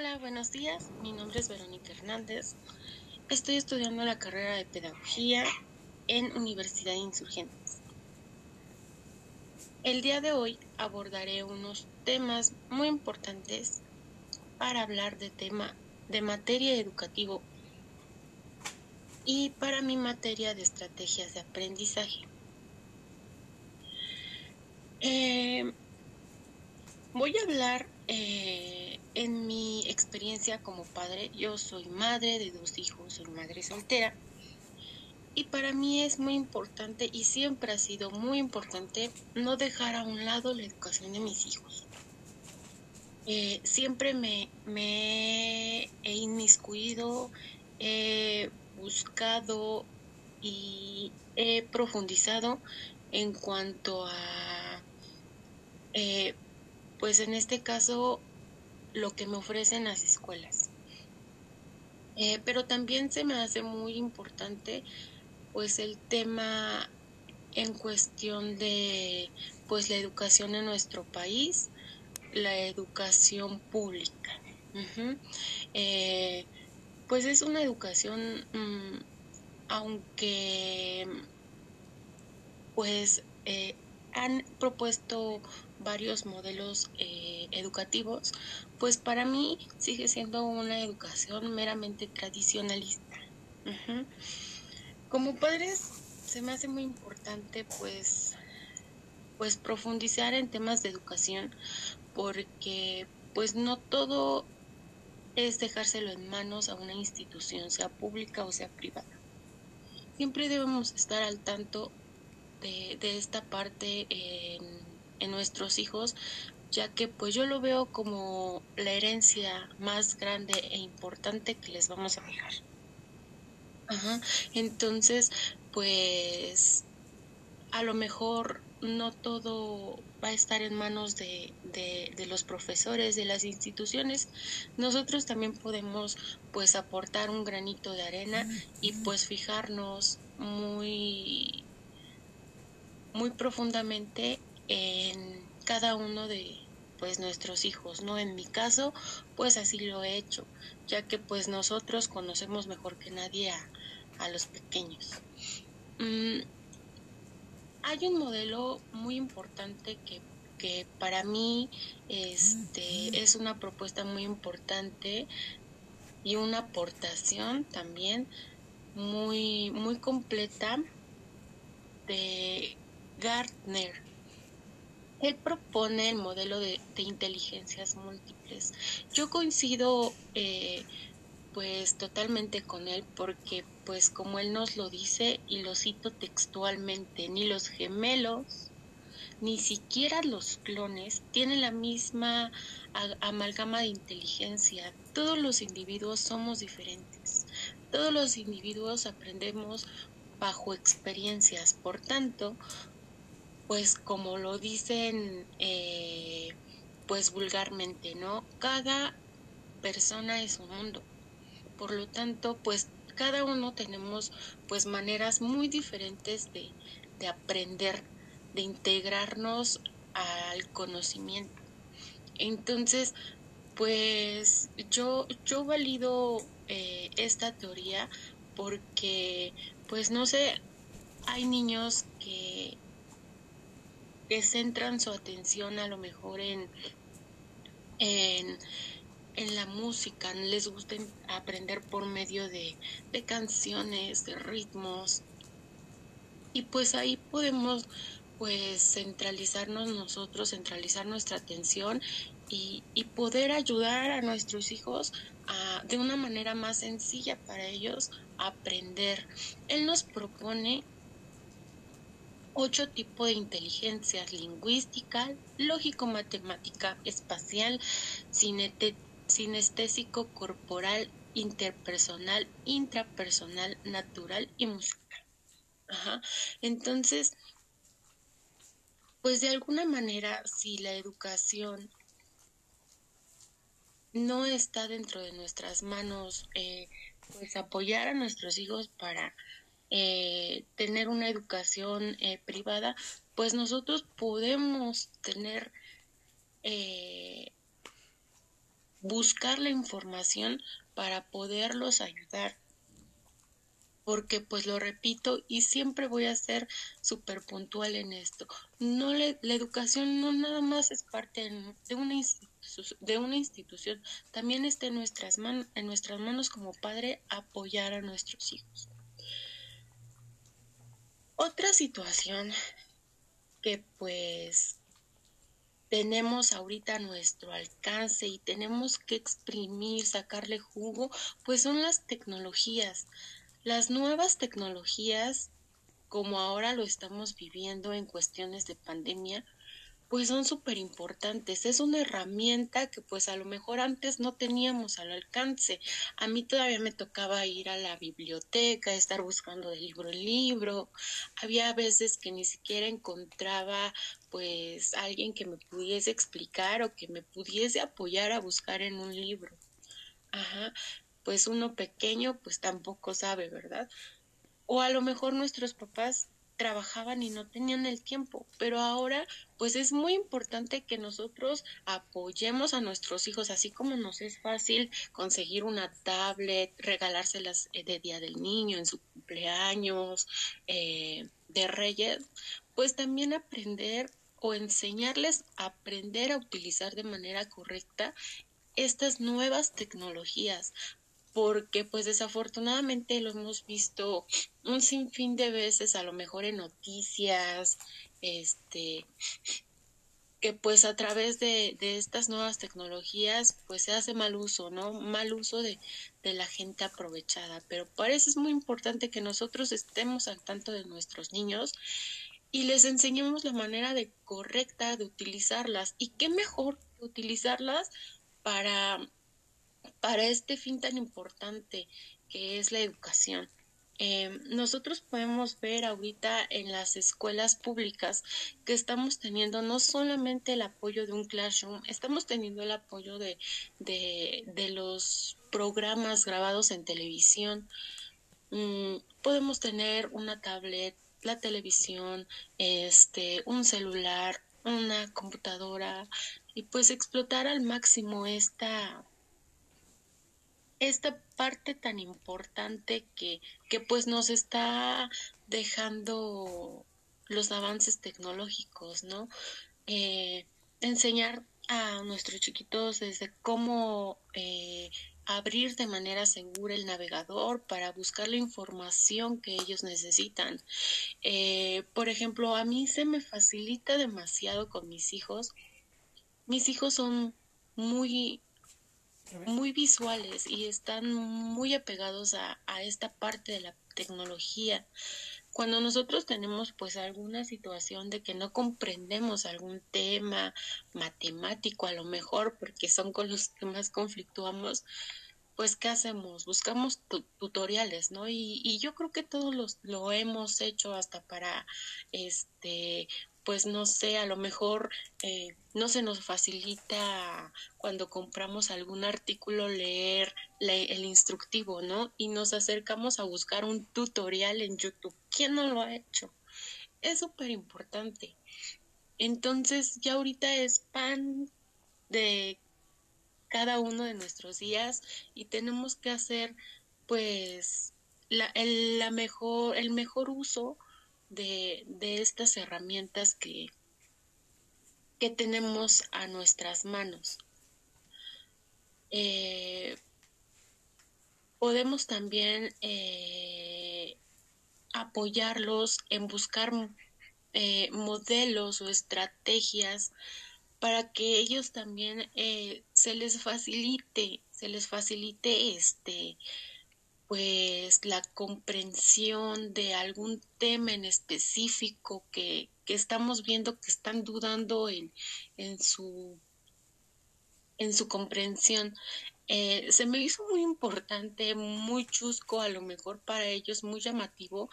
Hola, buenos días. Mi nombre es Verónica Hernández. Estoy estudiando la carrera de Pedagogía en Universidad de Insurgentes. El día de hoy abordaré unos temas muy importantes para hablar de tema de materia educativo y para mi materia de estrategias de aprendizaje. Eh, voy a hablar eh, en mi experiencia como padre. Yo soy madre de dos hijos, soy madre soltera. Y para mí es muy importante y siempre ha sido muy importante no dejar a un lado la educación de mis hijos. Eh, siempre me, he inmiscuido, he buscado y he profundizado en cuanto a, eh, pues en este caso, lo que me ofrecen las escuelas. Eh, pero también se me hace muy importante pues el tema en cuestión de pues la educación en nuestro país, la educación pública. Eh, pues es una educación, mm, aunque pues eh, han propuesto varios modelos eh, educativos, pues para mí sigue siendo una educación meramente tradicionalista. Como padres se me hace muy importante pues pues profundizar en temas de educación porque pues no todo es dejárselo en manos a una institución, sea pública o sea privada. Siempre debemos estar al tanto de, esta parte en, en nuestros hijos, ya que pues yo lo veo como la herencia más grande e importante que les vamos a dejar. Ajá. Entonces, pues a lo mejor no todo va a estar en manos de, de, los profesores, de las instituciones. Nosotros también podemos pues aportar un granito de arena y pues fijarnos muy, muy profundamente en cada uno de pues nuestros hijos, ¿no? En mi caso, pues así lo he hecho, ya que pues nosotros conocemos mejor que nadie a, a los pequeños. Mm, hay un modelo muy importante que, que para mí este, es una propuesta muy importante y una aportación también muy, muy completa de Gartner. Él propone el modelo de, inteligencias múltiples. Yo coincido eh, pues totalmente con él porque pues como él nos lo dice y lo cito textualmente, ni los gemelos ni siquiera los clones tienen la misma amalgama de inteligencia. Todos los individuos somos diferentes. Todos los individuos aprendemos bajo experiencias. Por tanto, pues como lo dicen eh, pues vulgarmente, ¿no? Cada persona es un mundo. Por lo tanto, pues cada uno tenemos pues maneras muy diferentes de, de aprender, de integrarnos al conocimiento. Entonces, pues yo, yo valido eh, esta teoría porque, pues no sé, hay niños que, que centran su atención a lo mejor en, en en la música, les gusta aprender por medio de, canciones, de ritmos. Y pues ahí podemos pues centralizarnos nosotros, centralizar nuestra atención y, poder ayudar a nuestros hijos a, de una manera más sencilla para ellos aprender. Él nos propone ocho tipos de inteligencias lingüística, lógico-matemática, espacial, sinestésico corporal, interpersonal, intrapersonal, natural y musical. Ajá. Entonces, pues de alguna manera, si la educación no está dentro de nuestras manos, eh, pues apoyar a nuestros hijos para eh, tener una educación eh, privada, pues nosotros podemos tener buscar la información para poderlos ayudar porque pues lo repito y siempre voy a ser súper puntual en esto. No la educación no nada más es parte de una, de una institución, también está en nuestras, manos en nuestras manos como padre apoyar a nuestros hijos. Otra situación que pues tenemos ahorita a nuestro alcance y tenemos que exprimir, sacarle jugo, pues son las tecnologías. Las nuevas tecnologías, como ahora lo estamos viviendo en cuestiones de pandemia, pues son súper importantes. Es una herramienta que pues a lo mejor antes no teníamos al alcance. A mí todavía me tocaba ir a la biblioteca, estar buscando de libro en libro. Había veces que ni siquiera encontraba pues alguien que me pudiese explicar o que me pudiese apoyar a buscar en un libro. Ajá pues uno pequeño pues tampoco sabe, ¿verdad? O a lo mejor nuestros papás trabajaban y no tenían el tiempo, pero ahora pues es muy importante que nosotros apoyemos a nuestros hijos, así como nos es fácil conseguir una tablet, regalárselas eh, de Día del Niño, en su cumpleaños, eh, de Reyes, pues también aprender o enseñarles a aprender a utilizar de manera correcta estas nuevas tecnologías porque pues desafortunadamente lo hemos visto un sinfín de veces, a lo mejor en noticias, este, que pues a través de, de, estas nuevas tecnologías pues se hace mal uso, ¿no? Mal uso de, de, la gente aprovechada. Pero para eso es muy importante que nosotros estemos al tanto de nuestros niños y les enseñemos la manera de correcta de utilizarlas. Y qué mejor utilizarlas para para este fin tan importante que es la educación. Em, nosotros podemos ver ahorita en las escuelas públicas que estamos teniendo no solamente el apoyo de un classroom, estamos teniendo el apoyo de, de, los programas grabados en televisión. Mm, podemos tener una tablet, la televisión, este, un celular, una computadora y pues explotar al máximo esta esta parte tan importante que, que pues nos está dejando los avances tecnológicos, ¿no? Eh, enseñar a nuestros chiquitos desde cómo eh, abrir de manera segura el navegador para buscar la información que ellos necesitan. Eh, por ejemplo, a mí se me facilita demasiado con mis hijos. Mis hijos son muy muy visuales y están muy apegados a, esta parte de la tecnología. Cuando nosotros tenemos pues alguna situación de que no comprendemos algún tema matemático a lo mejor porque son con los que más conflictuamos, pues ¿qué hacemos? Buscamos tutoriales, ¿no? Y, y, yo creo que todos los, lo hemos hecho hasta para este pues no sé, a lo mejor eh, no se nos facilita cuando compramos algún artículo leer el instructivo, ¿no? Y nos acercamos a buscar un tutorial en YouTube. ¿Quién no lo ha hecho? Es súper importante. Entonces ya ahorita es pan de cada uno de nuestros días y tenemos que hacer pues la, el, la mejor, el mejor uso de, estas herramientas que, que tenemos a nuestras manos. Eh, podemos también eh, apoyarlos en buscar eh, modelos o estrategias para que ellos también se les facilite, se les facilite este pues la comprensión de algún tema en específico que, estamos viendo que están dudando en, en, su, en su comprensión. Eh, se me hizo muy importante, muy chusco, a lo mejor para ellos muy llamativo,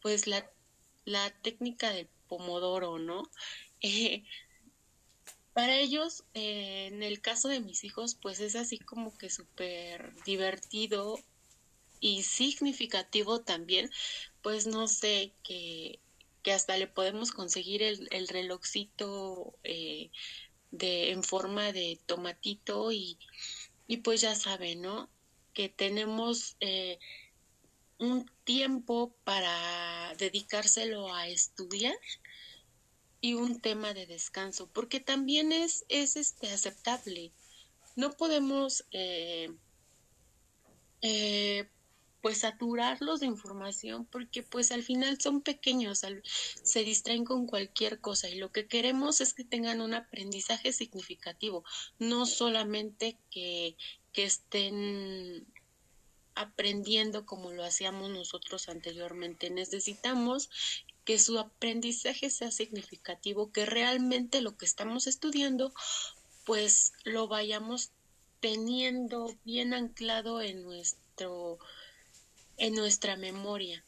pues la, la técnica del pomodoro, ¿no? Eh, para ellos, eh, en el caso de mis hijos, pues es así como que súper divertido y significativo también, pues no sé, que, que hasta le podemos conseguir el, el eh, de, en forma de tomatito y, Y pues ya saben, ¿no? Que tenemos eh, un tiempo para dedicárselo a estudiar y un tema de descanso, porque también es, es este, aceptable. No podemos eh, eh, pues saturarlos de información porque pues al final son pequeños, se distraen con cualquier cosa y lo que queremos es que tengan un aprendizaje significativo, no solamente que, que estén aprendiendo como lo hacíamos nosotros anteriormente. Necesitamos que su aprendizaje sea significativo, que realmente lo que estamos estudiando pues lo vayamos teniendo bien anclado en nuestro en nuestra memoria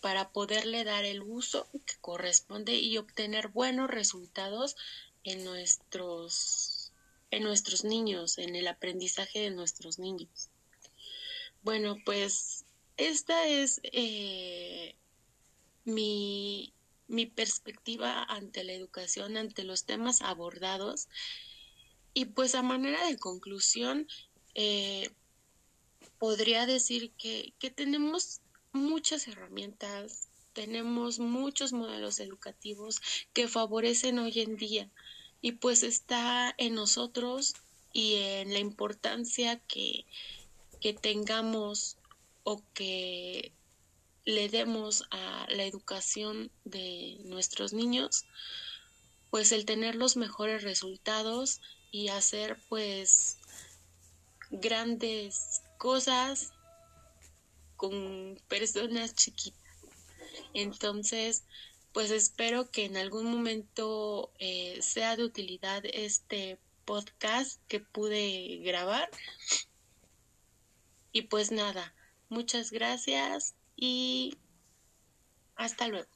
para poderle dar el uso que corresponde y obtener buenos resultados en nuestros en nuestros niños, en el aprendizaje de nuestros niños. Bueno, pues esta es eh, mi, mi perspectiva ante la educación, ante los temas abordados. Y pues a manera de conclusión, eh, podría decir que, que tenemos muchas herramientas, tenemos muchos modelos educativos que favorecen hoy en día y pues está en nosotros y en la importancia que, que tengamos o que le demos a la educación de nuestros niños, pues el tener los mejores resultados y hacer pues grandes cosas con personas chiquitas. Entonces, pues espero que en algún momento eh, sea de utilidad este podcast que pude grabar. Y pues nada, muchas gracias y hasta luego.